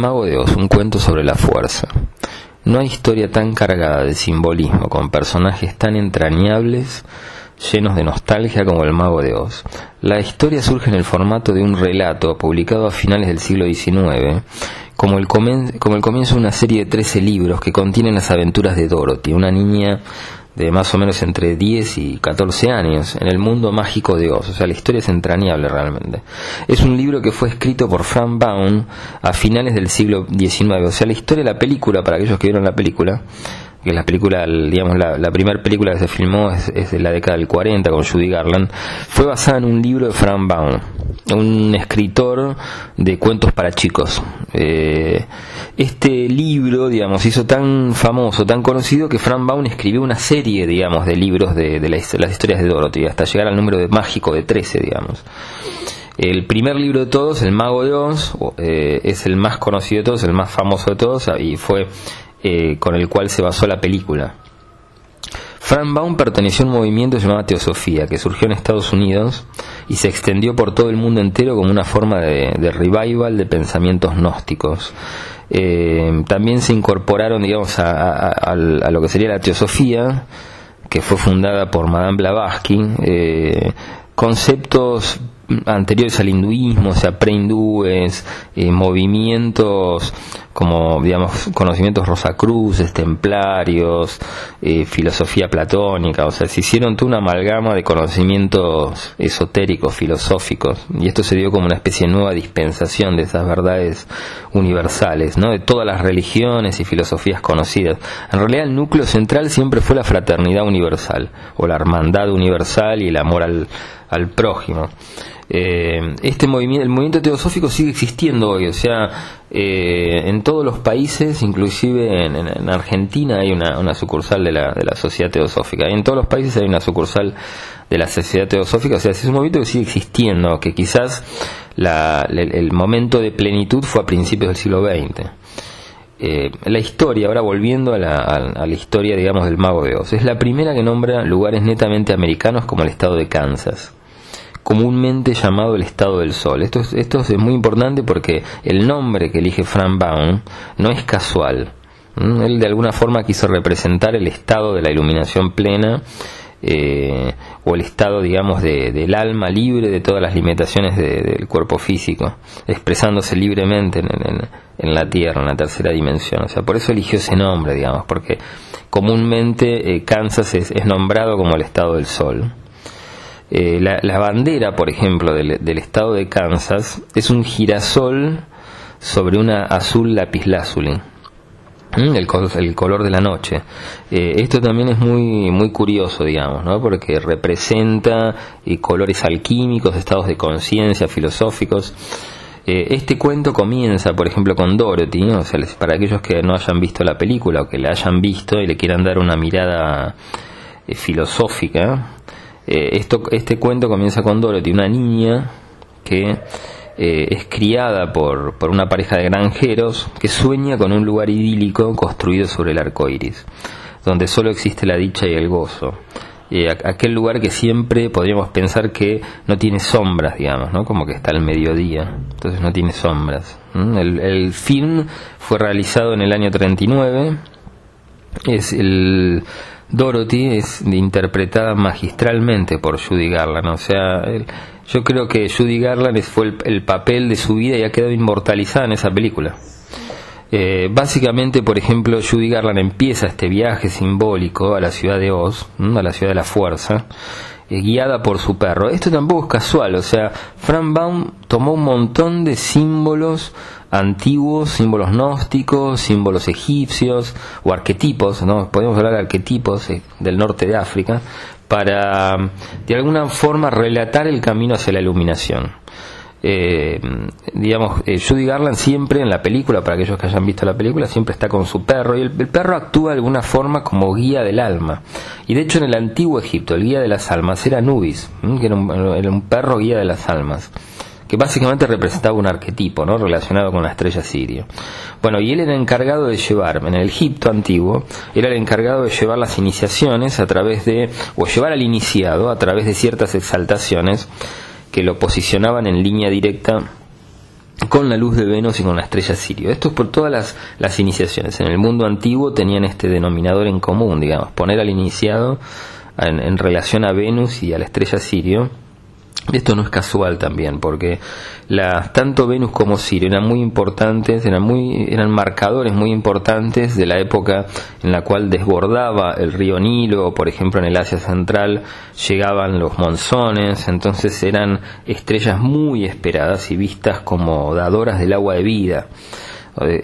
Mago de Oz, un cuento sobre la fuerza. No hay historia tan cargada de simbolismo, con personajes tan entrañables, llenos de nostalgia como el Mago de Oz. La historia surge en el formato de un relato publicado a finales del siglo XIX, como el, como el comienzo de una serie de 13 libros que contienen las aventuras de Dorothy, una niña de más o menos entre 10 y 14 años en el mundo mágico de Oz. O sea, la historia es entrañable realmente. Es un libro que fue escrito por Frank Baum a finales del siglo XIX. O sea, la historia de la película, para aquellos que vieron la película, que la película, digamos, la, primera película que se filmó es, de la década del 40 con Judy Garland, fue basada en un libro de Frank Baum, un escritor de cuentos para chicos. Eh, este libro, digamos, hizo tan famoso, tan conocido que Frank Baum escribió una serie, digamos, de libros de, las historias de Dorothy, hasta llegar al número de mágico de 13, digamos. El primer libro de todos, El Mago de Oz, eh, es el más conocido de todos, el más famoso de todos, y fue eh, con el cual se basó la película. Frank Baum perteneció a un movimiento llamado Teosofía, que surgió en Estados Unidos y se extendió por todo el mundo entero como una forma de, revival de pensamientos gnósticos. Eh, también se incorporaron, digamos, a, lo que sería la Teosofía, que fue fundada por Madame Blavatsky, eh, conceptos anteriores al hinduismo, o sea, prehindúes, eh, movimientos como, digamos, conocimientos rosacruces, templarios, eh, filosofía platónica, o sea, se hicieron toda una amalgama de conocimientos esotéricos, filosóficos, y esto se dio como una especie de nueva dispensación de esas verdades universales, ¿no? De todas las religiones y filosofías conocidas. En realidad el núcleo central siempre fue la fraternidad universal, o la hermandad universal y el amor al, al prójimo. Eh, este movimiento, el movimiento teosófico sigue existiendo hoy, o sea, eh, en todos los países, inclusive en, Argentina hay una, sucursal de la, de la Sociedad Teosófica, y en todos los países hay una sucursal de la Sociedad Teosófica, o sea, es un movimiento que sigue existiendo, que quizás el, momento de plenitud fue a principios del siglo XX. Eh, la historia, ahora volviendo a la, a la, historia, digamos, del Mago de Oz, es la primera que nombra lugares netamente americanos como el estado de Kansas comúnmente llamado el estado del sol. Esto es, esto es muy importante porque el nombre que elige Frank Baum no es casual. Él de alguna forma quiso representar el estado de la iluminación plena eh, o el estado, digamos, de, del alma libre de todas las limitaciones del cuerpo físico, expresándose libremente en, la Tierra, en la tercera dimensión. O sea, por eso eligió ese nombre, digamos, porque comúnmente eh, Kansas es, es nombrado como el estado del Sol. Eh, la, bandera, por ejemplo, del, estado de Kansas es un girasol sobre una azul lapislázuli. El, el, color de la noche. Eh, esto también es muy, muy curioso, digamos, ¿no? porque representa eh, colores alquímicos, estados de conciencia, filosóficos. este cuento comienza, por ejemplo, con Dorothy, o sea, para aquellos que no hayan visto la película o que la hayan visto y le quieran dar una mirada filosófica, eh, esto, este cuento comienza con Dorothy, una niña que eh, es criada por, por, una pareja de granjeros que sueña con un lugar idílico construido sobre el arco iris, donde solo existe la dicha y el gozo. Eh, aquel lugar que siempre podríamos pensar que no tiene sombras, digamos, ¿no? como que está al mediodía, entonces no tiene sombras. El, el film fue realizado en el año 39, es el Dorothy es interpretada magistralmente por Judy Garland. O sea, yo creo que Judy Garland fue el, papel de su vida y ha quedado inmortalizada en esa película. Eh, básicamente, por ejemplo, Judy Garland empieza este viaje simbólico a la ciudad de Oz, a la ciudad de la fuerza, eh, guiada por su perro. Esto tampoco es casual, o sea, Frank Baum tomó un montón de símbolos antiguos, símbolos gnósticos, símbolos egipcios o arquetipos, ¿no? podemos hablar de arquetipos eh, del norte de África, para de alguna forma relatar el camino hacia la iluminación. Eh, digamos, eh, Judy Garland siempre en la película, para aquellos que hayan visto la película, siempre está con su perro y el, perro actúa de alguna forma como guía del alma. Y de hecho en el antiguo Egipto el guía de las almas era Nubis, que era un, perro guía de las almas que básicamente representaba un arquetipo ¿no? relacionado con la estrella sirio. Bueno, y él era encargado de llevar, en el Egipto antiguo, era el encargado de llevar las iniciaciones a través de, o llevar al iniciado a través de ciertas exaltaciones que lo posicionaban en línea directa con la luz de Venus y con la estrella Sirio. Esto es por todas las, las iniciaciones. En el mundo antiguo tenían este denominador en común, digamos, poner al iniciado en, en relación a Venus y a la estrella Sirio esto no es casual también, porque la, tanto Venus como Sirio eran muy importantes, eran, muy, eran marcadores muy importantes de la época en la cual desbordaba el río Nilo, por ejemplo en el Asia Central llegaban los monzones, entonces eran estrellas muy esperadas y vistas como dadoras del agua de vida.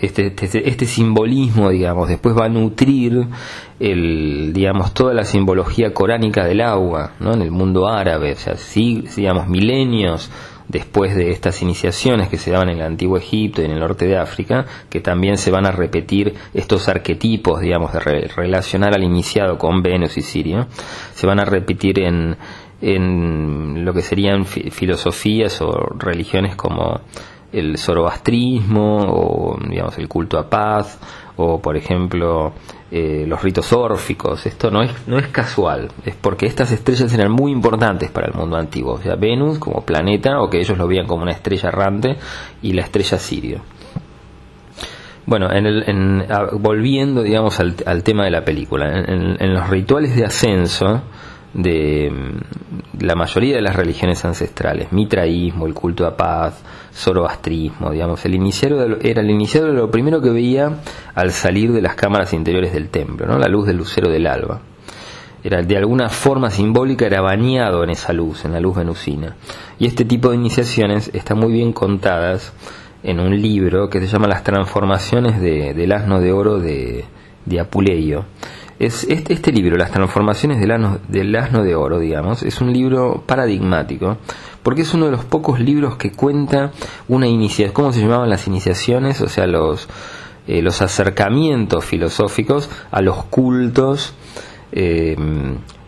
Este, este, este, simbolismo, digamos, después va a nutrir el, digamos, toda la simbología coránica del agua, ¿no? En el mundo árabe, o sea, sí, digamos, milenios después de estas iniciaciones que se daban en el antiguo Egipto y en el norte de África, que también se van a repetir estos arquetipos, digamos, de relacionar al iniciado con Venus y Sirio, se van a repetir en, en lo que serían filosofías o religiones como el zoroastrismo o digamos el culto a paz o por ejemplo eh, los ritos órficos. Esto no es no es casual es porque estas estrellas eran muy importantes para el mundo antiguo o sea Venus como planeta o que ellos lo veían como una estrella errante y la estrella Sirio. Bueno, en el, volviendo, digamos, al, tema de la película, en los rituales de ascenso, de la mayoría de las religiones ancestrales, mitraísmo, el culto a paz, zoroastrismo, digamos, el iniciado era el iniciado de lo primero que veía al salir de las cámaras interiores del templo, ¿no? la luz del lucero del alba. Era de alguna forma simbólica era bañado en esa luz, en la luz venusina. Y este tipo de iniciaciones están muy bien contadas en un libro que se llama Las transformaciones del asno de oro de, de Apuleio es este, este libro, Las transformaciones del asno, de oro, digamos, es un libro paradigmático, porque es uno de los pocos libros que cuenta una iniciación, ¿cómo se llamaban las iniciaciones? O sea, los, eh, los acercamientos filosóficos a los cultos eh,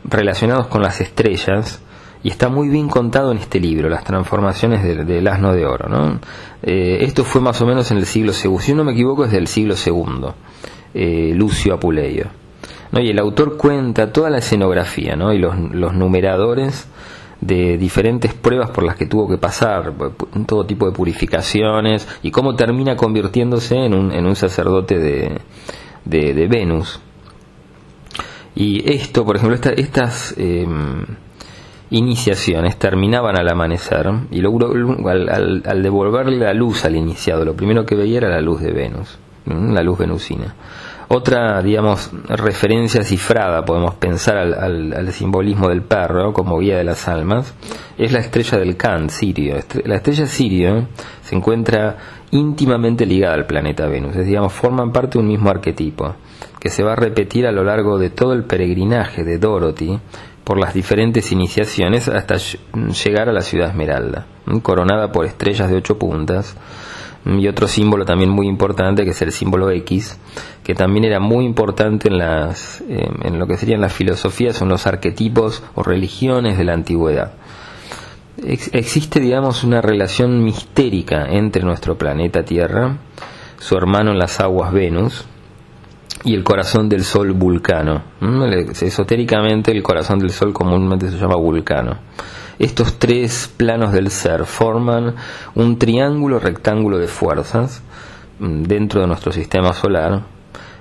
relacionados con las estrellas, y está muy bien contado en este libro, Las transformaciones del, asno de oro. ¿no? Eh, esto fue más o menos en el siglo II, si no me equivoco es del siglo II, Lucio Apuleio. ¿No? Y el autor cuenta toda la escenografía ¿no? y los, los numeradores de diferentes pruebas por las que tuvo que pasar, todo tipo de purificaciones, y cómo termina convirtiéndose en un, en un sacerdote de, de, Venus. Y esto, por ejemplo, estas em, iniciaciones terminaban al amanecer, y luego al, al, devolverle la luz al iniciado, lo primero que veía era la luz de Venus, la luz venusina. Otra, digamos, referencia cifrada, podemos pensar al, simbolismo del perro como guía de las almas, es la estrella del Can, Sirio. La estrella Sirio se encuentra íntimamente ligada al planeta Venus, es, digamos, forman parte de un mismo arquetipo, que se va a repetir a lo largo de todo el peregrinaje de Dorothy por las diferentes iniciaciones hasta llegar a la ciudad Esmeralda, coronada por estrellas de ocho puntas y otro símbolo también muy importante que es el símbolo X, que también era muy importante en, las, eh, en lo que serían las filosofías, son los arquetipos o religiones de la antigüedad. existe, digamos, una relación mistérica entre nuestro planeta Tierra, su hermano en las aguas Venus, y el corazón del Sol Vulcano. Esotéricamente el corazón del Sol comúnmente se llama Vulcano. Estos tres planos del ser forman un triángulo rectángulo de fuerzas mm, dentro de nuestro sistema solar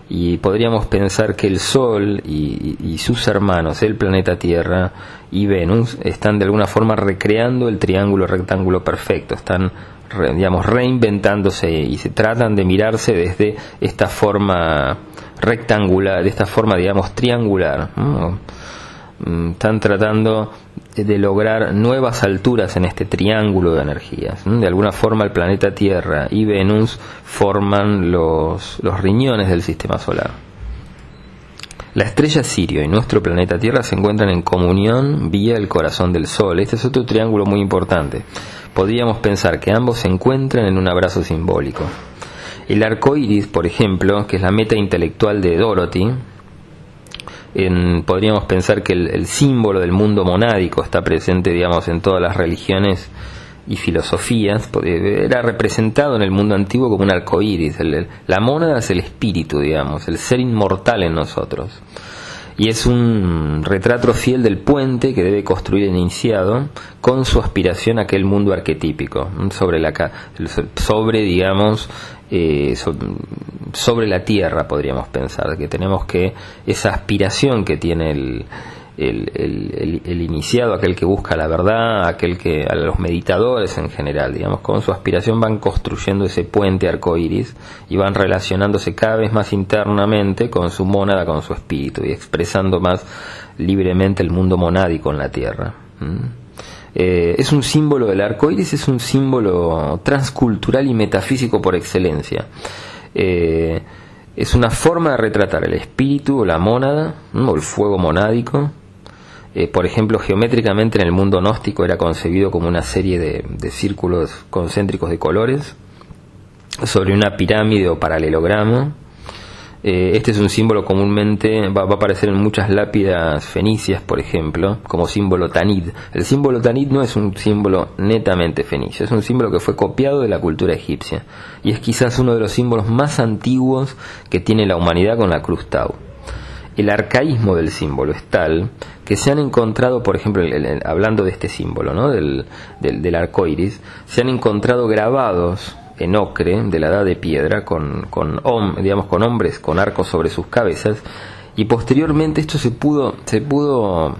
y podríamos pensar que el Sol y, sus hermanos, el planeta Tierra y Venus, están de alguna forma recreando el triángulo rectángulo perfecto, están digamos reinventándose y se tratan de mirarse desde esta forma rectangular, de esta forma digamos triangular. Mm, están tratando de lograr nuevas alturas en este triángulo de energías. De alguna forma el planeta Tierra y Venus forman los, los riñones del sistema solar. La estrella Sirio y nuestro planeta Tierra se encuentran en comunión vía el corazón del Sol. Este es otro triángulo muy importante. Podríamos pensar que ambos se encuentran en un abrazo simbólico. El arco iris, por ejemplo, que es la meta intelectual de Dorothy, podríamos pensar que el, símbolo del mundo monádico está presente, digamos, en todas las religiones y filosofías, era representado en el mundo antiguo como un arcoíris. la mónada es el espíritu, digamos, el ser inmortal en nosotros. y es un retrato fiel del puente que debe construir el iniciado con su aspiración a aquel mundo arquetípico, sobre, la, sobre digamos, eh, sobre la tierra, podríamos pensar, que tenemos que esa aspiración que tiene el, el, iniciado, aquel que busca la verdad, aquel que a los meditadores en general, digamos, con su aspiración van construyendo ese puente arcoíris y van relacionándose cada vez más internamente con su mónada, con su espíritu y expresando más libremente el mundo monádico en la tierra. Eh, es un símbolo del arcoíris, es un símbolo transcultural y metafísico por excelencia. Eh, es una forma de retratar el espíritu o la mónada, o el fuego monádico, eh, por ejemplo, geométricamente en el mundo gnóstico era concebido como una serie de, círculos concéntricos de colores sobre una pirámide o paralelogramo. Eh, este es un símbolo comúnmente, va, a aparecer en muchas lápidas fenicias, por ejemplo, como símbolo tanid. El símbolo tanid no es un símbolo netamente fenicio, es un símbolo que fue copiado de la cultura egipcia y es quizás uno de los símbolos más antiguos que tiene la humanidad con la cruz Tau el arcaísmo del símbolo es tal que se han encontrado, por ejemplo, hablando de este símbolo, ¿no? del, del, arco iris, se han encontrado grabados en ocre de la edad de piedra con, con, digamos, con hombres con arcos sobre sus cabezas y posteriormente esto se pudo, se pudo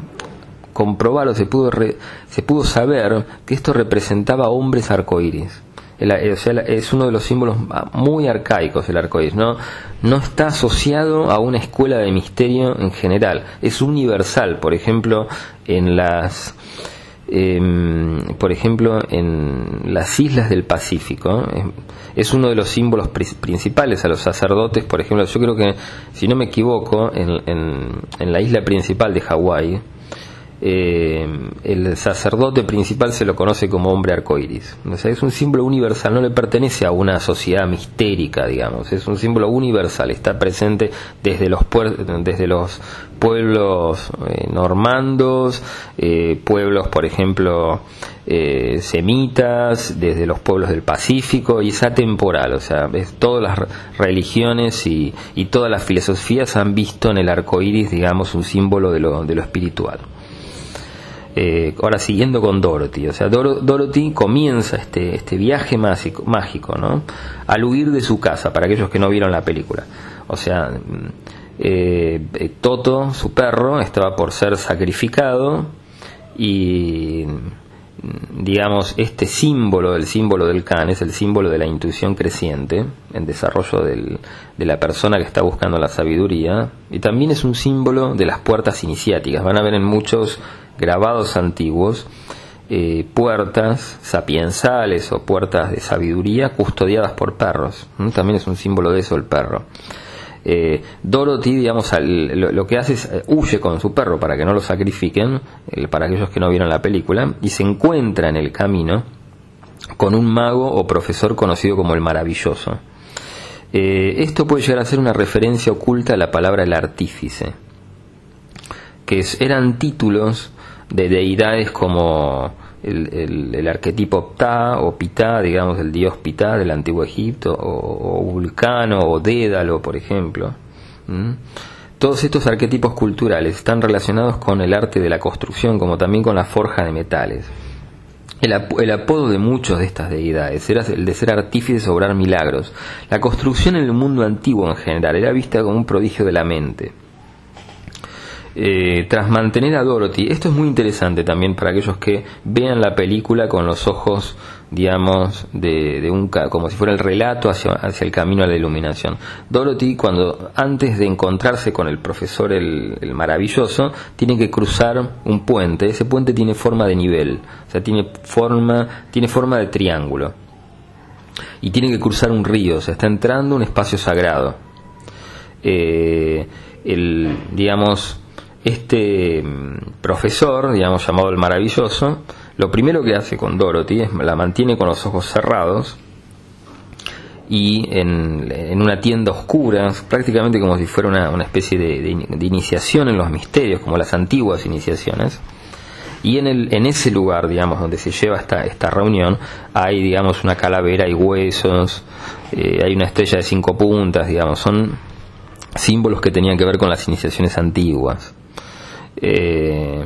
comprobar o se pudo, se pudo saber que esto representaba hombres arcoíris es uno de los símbolos muy arcaicos el arcoíris, ¿no? no está asociado a una escuela de misterio en general, es universal, por ejemplo, en las em, por ejemplo en las islas del Pacífico es uno de los símbolos principales a los sacerdotes, por ejemplo, yo creo que si no me equivoco en, en la isla principal de Hawái eh, el sacerdote principal se lo conoce como hombre arcoíris. O sea, es un símbolo universal, no le pertenece a una sociedad mistérica, digamos, es un símbolo universal, está presente desde los, desde los pueblos eh, normandos, eh, pueblos, por ejemplo, semitas, desde los pueblos del Pacífico, y es atemporal, o sea, todas las religiones y, todas las filosofías han visto en el arcoíris, digamos, un símbolo de lo, de lo espiritual. Eh, ahora siguiendo con Dorothy, o sea, Dorothy comienza este, este viaje mágico, ¿no? Al huir de su casa, para aquellos que no vieron la película. O sea, mm, eh, Toto, su perro, estaba por ser sacrificado y digamos, este símbolo, el símbolo del can, es el símbolo de la intuición creciente, en desarrollo del, de la persona que está buscando la sabiduría, y también es un símbolo de las puertas iniciáticas. Van a ver en muchos grabados antiguos, eh, puertas sapiensales o puertas de sabiduría custodiadas por perros. También es un símbolo de eso el perro. Eh, Dorothy, digamos, lo, que hace es eh, huye con su perro para que no lo sacrifiquen, para aquellos que no vieron la película, y se encuentra en el camino con un mago o profesor conocido como el maravilloso. esto puede llegar a ser una referencia oculta a la palabra el artífice, que eran títulos de deidades como el, arquetipo Ptah o Ptah, digamos, el dios Ptah del antiguo Egipto, o, Vulcano o Dédalo, por ejemplo. Todos estos arquetipos culturales están relacionados con el arte de la construcción, como también con la forja de metales. El, el, apodo de muchos de estas deidades era el de ser artífices obrar milagros. La construcción en el mundo antiguo en general era vista como un prodigio de la mente. Eh, tras mantener a Dorothy, esto es muy interesante también para aquellos que vean la película con los ojos, digamos, de, un como si fuera el relato hacia, hacia, el camino a la iluminación. Dorothy, cuando antes de encontrarse con el profesor el, maravilloso, tiene que cruzar un puente. Ese puente tiene forma de nivel, o sea, tiene forma, tiene forma de triángulo. Y tiene que cruzar un río, o sea, está entrando un espacio sagrado. Eh, el, digamos, este mm, profesor, digamos llamado el maravilloso, lo primero que hace con Dorothy es la mantiene con los ojos cerrados y en, una tienda oscura, prácticamente como si fuera una, especie de, iniciación en los misterios, como las antiguas iniciaciones. Y en, el, en ese lugar, digamos, donde se lleva esta, esta reunión, hay, digamos, una calavera, hay huesos, eh, hay una estrella de cinco puntas, digamos, son símbolos que tenían que ver con las iniciaciones antiguas. Eh,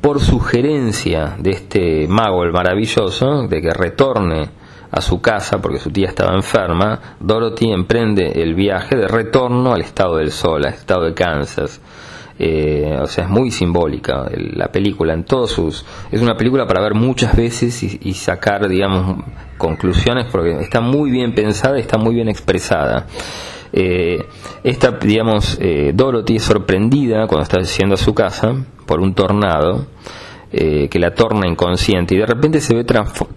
por sugerencia de este mago, el maravilloso, de que retorne a su casa porque su tía estaba enferma, Dorothy emprende el viaje de retorno al estado del sol, al estado de Kansas. Eh, o sea, es muy simbólica la película en todos sus... Es una película para ver muchas veces y, sacar, digamos, conclusiones porque está muy bien pensada y está muy bien expresada. Eh, esta, digamos, eh, Dorothy es sorprendida cuando está yendo a su casa por un tornado eh, que la torna inconsciente y de repente se ve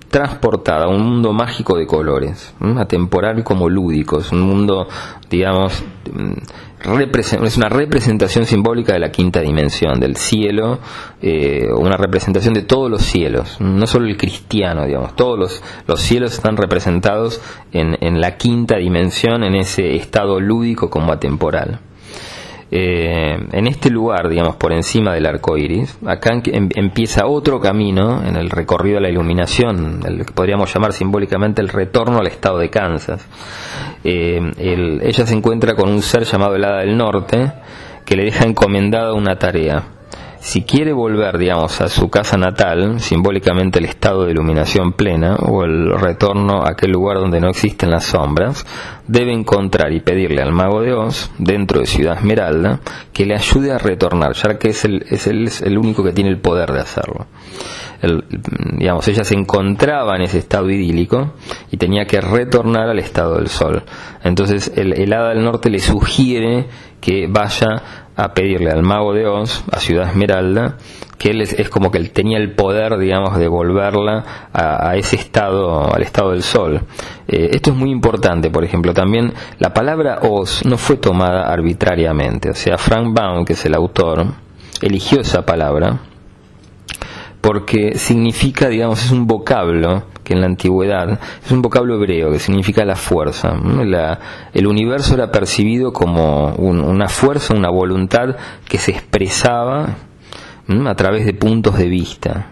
transportada a un mundo mágico de colores, atemporal como lúdico, es un mundo, digamos, mm, es una representación simbólica de la quinta dimensión, del cielo, eh, una representación de todos los cielos, no solo el cristiano, digamos, todos los, los cielos están representados en, en la quinta dimensión, en ese estado lúdico como atemporal. Eh, en este lugar, digamos, por encima del arco iris, acá em, empieza otro camino en el recorrido de la iluminación, el que podríamos llamar simbólicamente el retorno al estado de Kansas. Eh, ella se encuentra con un ser llamado el Hada del Norte que le deja encomendada una tarea si quiere volver, digamos, a su casa natal, simbólicamente el estado de iluminación plena o el retorno a aquel lugar donde no existen las sombras, debe encontrar y pedirle al mago de Oz, dentro de Ciudad Esmeralda, que le ayude a retornar, ya que es el, es el, es el único que tiene el poder de hacerlo. digamos, ella se encontraba en ese estado idílico y tenía que retornar al estado del sol. Entonces el, el hada del norte le sugiere que vaya a pedirle al mago de Oz, a Ciudad Esmeralda, que él es, como que él tenía el poder, digamos, de volverla a, ese estado, al estado del sol. Eh, esto es muy importante, por ejemplo, también la palabra Oz no fue tomada arbitrariamente, o sea, Frank Baum, que es el autor, eligió esa palabra porque significa, digamos, es un vocablo que en la antigüedad es un vocablo hebreo que significa la fuerza. el universo era percibido como una fuerza, una voluntad que se expresaba a través de puntos de vista.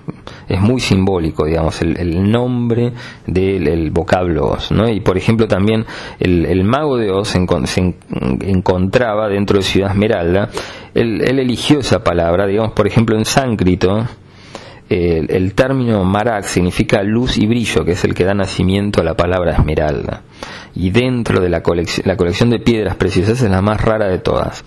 Es muy simbólico, digamos, el, nombre del vocablo Oz. ¿no? Y por ejemplo también el, mago de Oz se, encontraba dentro de Ciudad Esmeralda, él, él eligió esa palabra, digamos, por ejemplo en sánscrito, el, término marak significa luz y brillo, que es el que da nacimiento a la palabra esmeralda. Y dentro de la, la colección de piedras preciosas es la más rara de todas.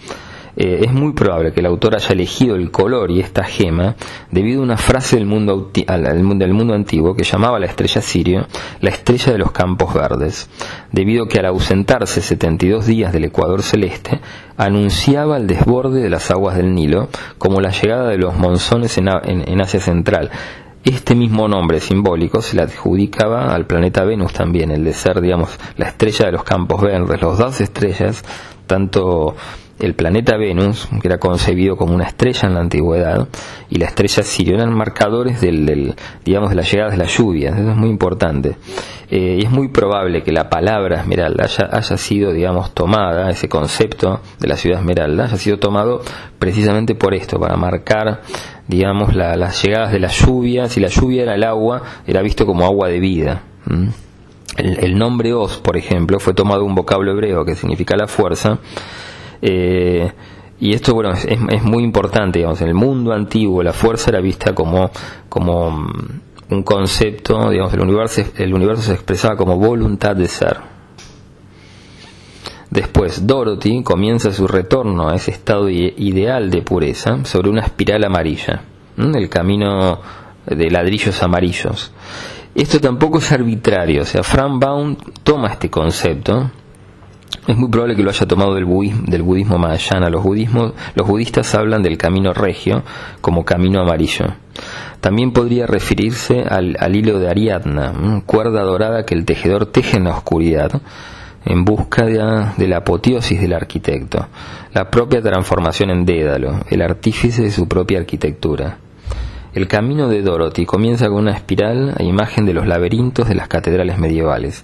Eh, es muy probable que el autor haya elegido el color y esta gema debido a una frase del mundo, del mundo antiguo que llamaba a la estrella Sirio la estrella de los campos verdes, debido a que al ausentarse 72 días del ecuador celeste, anunciaba el desborde de las aguas del Nilo como la llegada de los monzones en, en Asia Central, este mismo nombre simbólico se le adjudicaba al planeta Venus también, el de ser, digamos, la estrella de los campos verdes. Los dos estrellas, tanto el planeta Venus, que era concebido como una estrella en la antigüedad, y la estrella Sirio eran marcadores del, digamos, de la llegada de las lluvias. Eso es muy importante. Eh, y es muy probable que la palabra Esmeralda haya, sido, digamos, tomada, ese concepto de la ciudad Esmeralda, haya sido tomado precisamente por esto, para marcar, digamos, las llegadas de las lluvias. Si la lluvia era el agua, era visto como agua de vida. El, nombre Oz, por ejemplo, fue tomado un vocablo hebreo que significa la fuerza, eh, y esto, bueno, es, muy importante, digamos, en el mundo antiguo la fuerza era vista como, como mm, un concepto, digamos, el universo, el universo se expresaba como voluntad de ser. Después, Dorothy comienza su retorno a ese estado ideal de pureza sobre una espiral amarilla, el camino de ladrillos amarillos. Esto tampoco es arbitrario, o sea, Frank Baum toma este concepto es muy probable que lo haya tomado del budismo, del Mahayana. Los, budismos, los budistas hablan del camino regio como camino amarillo. También podría referirse al, hilo de Ariadna, cuerda dorada que el tejedor teje en la oscuridad en busca de, la apoteosis del arquitecto, la propia transformación en Dédalo, el artífice de su propia arquitectura. El camino de Dorothy comienza con una espiral a imagen de los laberintos de las catedrales medievales,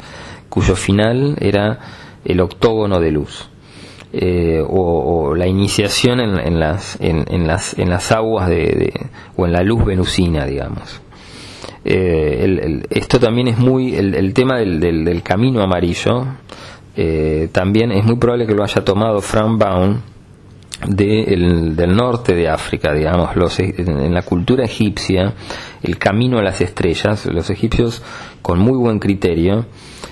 cuyo final era el octógono de luz. Eh, o, la iniciación en, las, en, las, en las aguas de, o en la luz venusina, digamos. Eh, esto también es muy, el, tema del, del, camino amarillo eh, también es muy probable que lo haya tomado Frank Baum del norte de África, digamos, los, en la cultura egipcia, el camino a las estrellas, los egipcios con muy buen criterio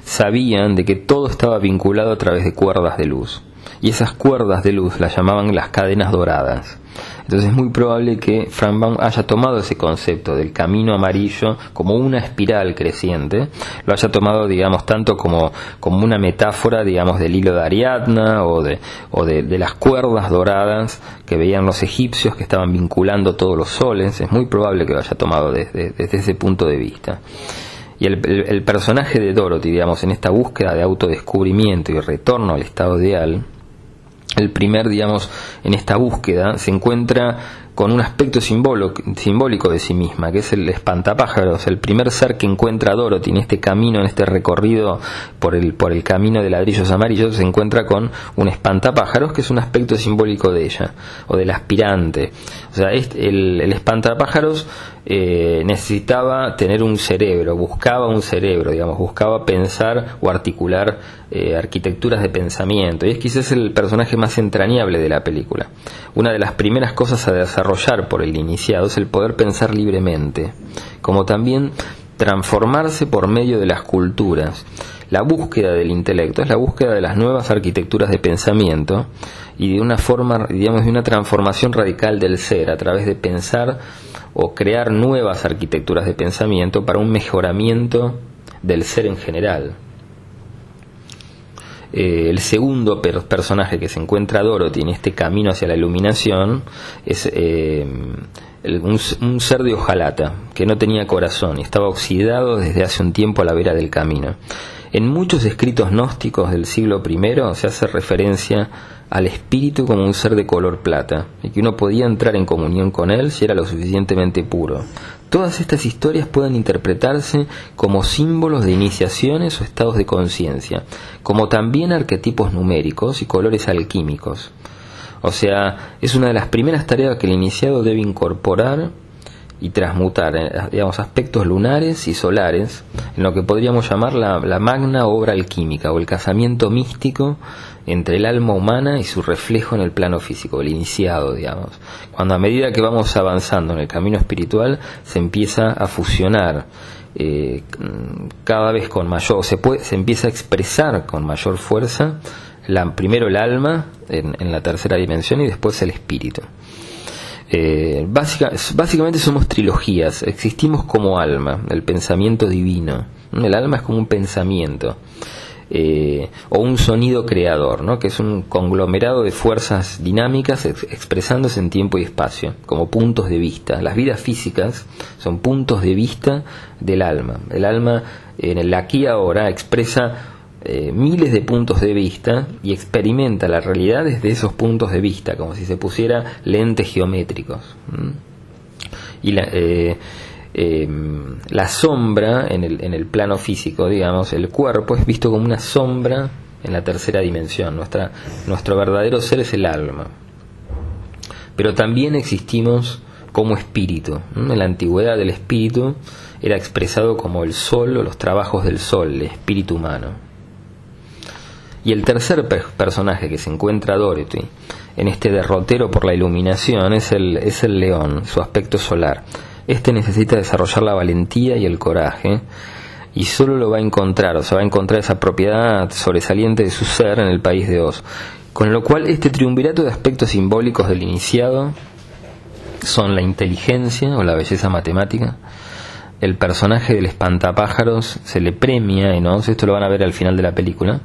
sabían de que todo estaba vinculado a través de cuerdas de luz. Y esas cuerdas de luz las llamaban las cadenas doradas. Entonces es muy probable que Frank Baum haya tomado ese concepto del camino amarillo como una espiral creciente, lo haya tomado, digamos, tanto como, como una metáfora, digamos, del hilo de Ariadna o de, o de, las cuerdas doradas que veían los egipcios que estaban vinculando todos los soles. Es muy probable que lo haya tomado desde, desde ese punto de vista. Y el, el, personaje de Dorothy, digamos, en esta búsqueda de autodescubrimiento y retorno al estado ideal, el primer, digamos, en esta búsqueda se encuentra con un aspecto simbólico de sí misma, que es el espantapájaros, el primer ser que encuentra a Dorothy en este camino, en este recorrido por el, por el camino de ladrillos amarillos, se encuentra con un espantapájaros, que es un aspecto simbólico de ella, o del aspirante. O sea, el, el espantapájaros eh, necesitaba tener un cerebro, buscaba un cerebro, digamos, buscaba pensar o articular eh, arquitecturas de pensamiento. Y es quizás el personaje más entrañable de la película. Una de las primeras cosas a desarrollar por el iniciado es el poder pensar libremente, como también transformarse por medio de las culturas. La búsqueda del intelecto es la búsqueda de las nuevas arquitecturas de pensamiento y de una forma, digamos, de una transformación radical del ser a través de pensar o crear nuevas arquitecturas de pensamiento para un mejoramiento del ser en general. Eh, el segundo personaje que se encuentra Dorothy en este camino hacia la iluminación es eh, un, ser de hojalata que no tenía corazón y estaba oxidado desde hace un tiempo a la vera del camino. En muchos escritos gnósticos del siglo I se hace referencia al espíritu como un ser de color plata, y que uno podía entrar en comunión con él si era lo suficientemente puro. Todas estas historias pueden interpretarse como símbolos de iniciaciones o estados de conciencia, como también arquetipos numéricos y colores alquímicos. O sea, es una de las primeras tareas que el iniciado debe incorporar y transmutar, eh, digamos, aspectos lunares y solares en lo que podríamos llamar la, magna obra alquímica o el casamiento místico entre el alma humana y su reflejo en el plano físico, el iniciado, digamos. Cuando a medida que vamos avanzando en el camino espiritual se empieza a fusionar eh, cada vez con mayor, se, puede, se empieza a expresar con mayor fuerza la, primero el alma en, en la tercera dimensión y después el espíritu. Eh, básicamente somos trilogías, existimos como alma, el pensamiento divino. El alma es como un pensamiento. Eh, o un sonido creador, ¿no? que es un conglomerado de fuerzas dinámicas expresándose en tiempo y espacio, como puntos de vista. Las vidas físicas son puntos de vista del alma. El alma en el aquí y ahora expresa eh, miles de puntos de vista y experimenta la realidad desde esos puntos de vista, como si se pusiera lentes geométricos. Y la, eh, em, la sombra en el, en el plano físico, digamos, el cuerpo es visto como una sombra en la tercera dimensión. Nuestra, nuestro verdadero ser es el alma. Pero también existimos como espíritu. En la antigüedad el espíritu era expresado como el sol o los trabajos del sol, el espíritu humano. Y el tercer personaje que se encuentra Dorothy en este derrotero por la iluminación es el, es el león, su aspecto solar. Este necesita desarrollar la valentía y el coraje y solo lo va a encontrar, o sea, va a encontrar esa propiedad sobresaliente de su ser en el país de Oz. Con lo cual este triunvirato de aspectos simbólicos del iniciado son la inteligencia o la belleza matemática, el personaje del espantapájaros se le premia en Oz, esto lo van a ver al final de la película,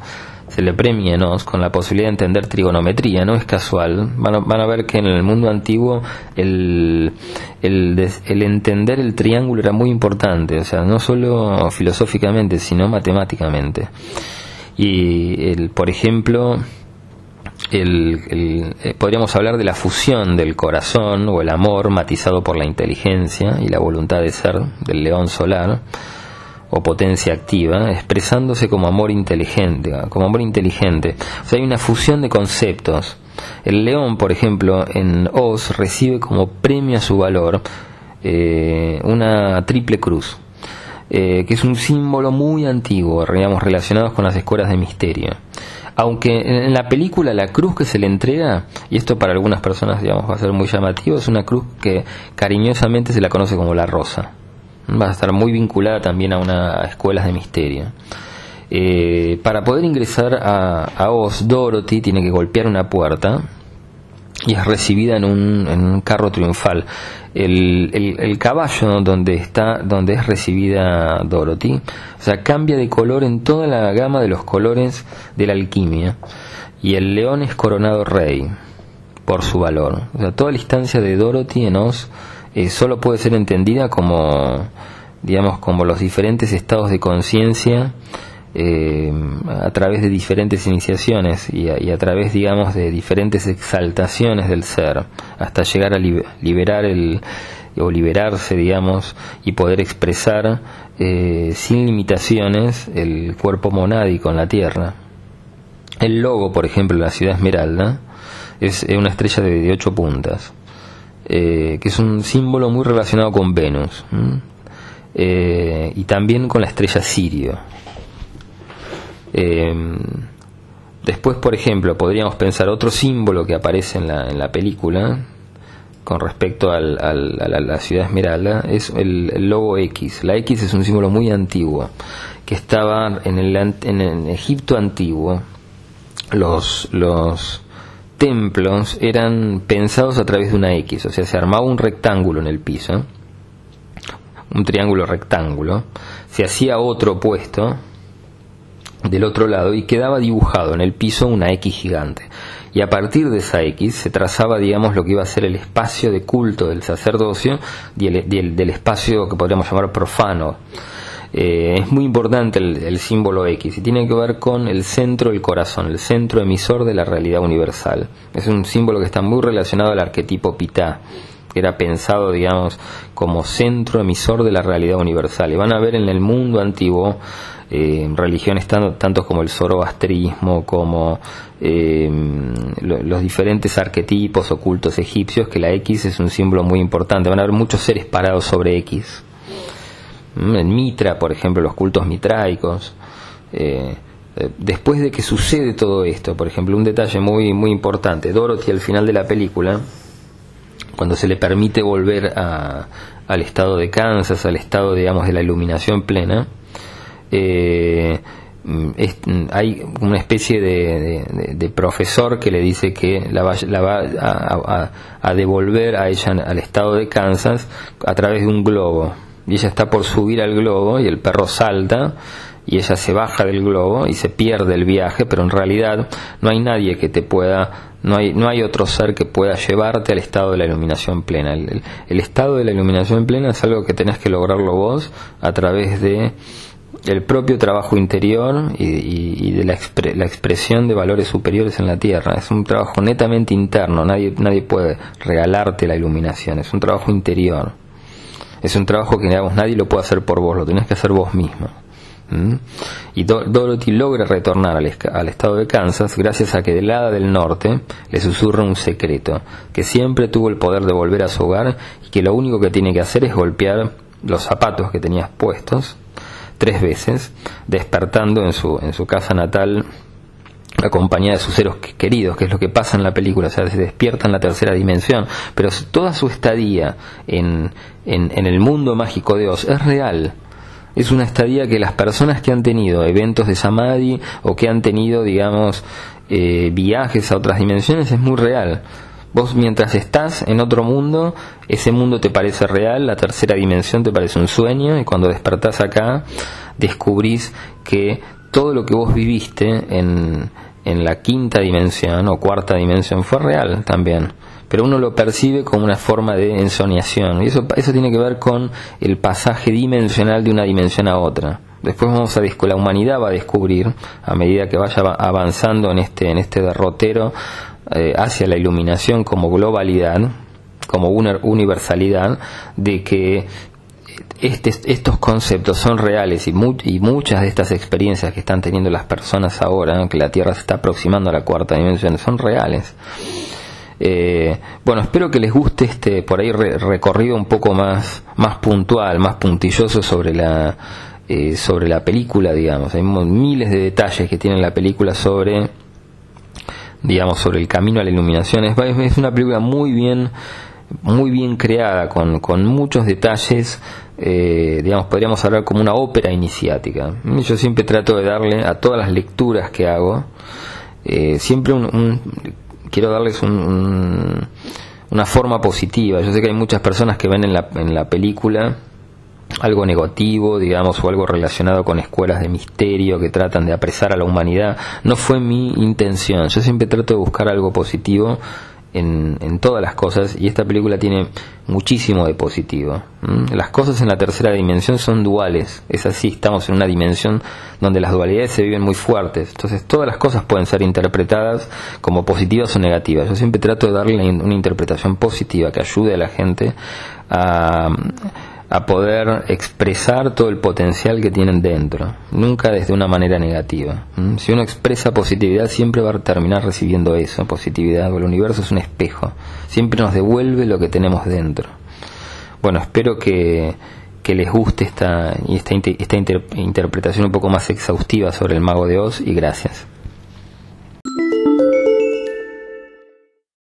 se le premia con la posibilidad de entender trigonometría, no es casual. Van a, van a ver que en el mundo antiguo el, el, entender el triángulo era muy importante, o sea, no solo filosóficamente, sino matemáticamente. Y, el, por ejemplo, el, el, eh, podríamos hablar de la fusión del corazón o el amor matizado por la inteligencia y la voluntad de ser del león solar o potencia activa, expresándose como amor inteligente, como amor inteligente. O sea, hay una fusión de conceptos. El león, por ejemplo, en Oz recibe como premio a su valor eh, una triple cruz. eh, que es un símbolo muy antiguo, digamos, relacionado con las escuelas de misterio. Aunque en la película la cruz que se le entrega, y esto para algunas personas digamos va a ser muy llamativo, es una cruz que cariñosamente se la conoce como la rosa. Va a estar muy vinculada también a una escuela de misterio. Eh, para poder ingresar a, a Oz, Dorothy tiene que golpear una puerta y es recibida en un, carro triunfal. El, caballo donde está, donde es recibida Dorothy, o sea, cambia de color en toda la gama de los colores de la alquimia. Y el león es coronado rey por su valor. O sea, toda la instancia de Dorothy en Oz eh, solo puede ser entendida como, digamos, como los diferentes estados de conciencia eh, a través de diferentes iniciaciones y a, través, digamos, de diferentes exaltaciones del ser, hasta llegar a liberar el o liberarse, digamos, y poder expresar eh, sin limitaciones el cuerpo monádico en la Tierra. El logo, por ejemplo, de la ciudad Esmeralda, es una estrella de, ocho puntas, eh, que es un símbolo muy relacionado con Venus, y también con la estrella Sirio. Eh, después, por ejemplo, podríamos pensar otro símbolo que aparece en la, en la película con respecto a la, ciudad Esmeralda es el, logo X. La X es un símbolo muy antiguo que estaba en el, en Egipto antiguo. Los, los templos eran pensados a través de una X, o sea, se armaba un rectángulo en el piso, un triángulo rectángulo, se hacía otro opuesto del otro lado y quedaba dibujado en el piso una X gigante. Y a partir de esa X se trazaba, digamos, lo que iba a ser el espacio de culto del sacerdocio y el, del espacio que podríamos llamar profano. Eh, es muy importante el, símbolo X y tiene que ver con el centro del corazón, el centro emisor de la realidad universal. Es un símbolo que está muy relacionado al arquetipo Pitá, que era pensado, digamos, como centro emisor de la realidad universal. Y van a ver en el mundo antiguo eh, religiones tanto, como el zoroastrismo, como eh, los diferentes arquetipos ocultos egipcios, que la X es un símbolo muy importante. Van a haber muchos seres parados sobre X. Mm, en Mitra, por ejemplo, los cultos mitraicos. Eh, después de que sucede todo esto, por ejemplo, un detalle muy, muy importante, Dorothy al final de la película, cuando se le permite volver al estado de Kansas, al estado, digamos, de la iluminación plena, eh, hay una especie de, profesor que le dice que la va, la va a, devolver a ella al estado de Kansas a través de un globo. Y ella está por subir al globo y el perro salta y ella se baja del globo y se pierde el viaje, pero en realidad no hay nadie que te pueda, no hay, no hay otro ser que pueda llevarte al estado de la iluminación plena. El, estado de la iluminación plena es algo que tenés que lograrlo vos a través de el propio trabajo interior y, de la, la, expresión de valores superiores en la tierra. Es un trabajo netamente interno, nadie, nadie puede regalarte la iluminación, es un trabajo interior. Es un trabajo que digamos, nadie lo puede hacer por vos, lo tenés que hacer vos mismo. Y Dorothy logra retornar al, al, estado de Kansas gracias a que del lado del norte le susurra un secreto, que siempre tuvo el poder de volver a su hogar y que lo único que tiene que hacer es golpear los zapatos que tenías puestos tres veces, despertando en su, en su casa natal acompañada de sus seres queridos, que es lo que pasa en la película, o sea, se despierta en la tercera dimensión, pero toda su estadía en, en, el mundo mágico de Oz es real. Es una estadía que las personas que han tenido eventos de Samadhi o que han tenido, digamos, eh, viajes a otras dimensiones es muy real. Vos mientras estás en otro mundo, ese mundo te parece real, la tercera dimensión te parece un sueño y cuando despertás acá descubrís que todo lo que vos viviste en, en la quinta dimensión o cuarta dimensión fue real también pero uno lo percibe como una forma de ensoñación. Y eso, eso tiene que ver con el pasaje dimensional de una dimensión a otra. Después vamos a la humanidad va a descubrir, a medida que vaya avanzando en este, en este derrotero eh, hacia la iluminación como globalidad, como una universalidad, de que este, estos conceptos son reales y, y, muchas de estas experiencias que están teniendo las personas ahora, que la Tierra se está aproximando a la cuarta dimensión, son reales. Eh, bueno, espero que les guste este por ahí recorrido un poco más, más puntual, más puntilloso sobre la, eh, sobre la película, digamos. Hay miles de detalles que tiene la película sobre, digamos, sobre el camino a la iluminación. Es, es una película muy bien, muy bien creada, con, con muchos detalles. Eh, digamos, podríamos hablar como una ópera iniciática. Yo siempre trato de darle a todas las lecturas que hago, siempre un quiero darles un, una forma positiva. Yo sé que hay muchas personas que ven en la, en la película algo negativo, digamos, o algo relacionado con escuelas de misterio que tratan de apresar a la humanidad. No fue mi intención. Yo siempre trato de buscar algo positivo en, en, todas las cosas y esta película tiene muchísimo de positivo. Las cosas en la tercera dimensión son duales, es así, estamos en una dimensión donde las dualidades se viven muy fuertes, entonces todas las cosas pueden ser interpretadas como positivas o negativas. Yo siempre trato de darle una interpretación positiva que ayude a la gente a a poder expresar todo el potencial que tienen dentro, nunca desde una manera negativa. ¿Mm? Si uno expresa positividad, siempre va a terminar recibiendo eso, positividad, el universo es un espejo, siempre nos devuelve lo que tenemos dentro. Bueno, espero que, que les guste esta, esta, esta interpretación un poco más exhaustiva sobre el mago de Oz y gracias.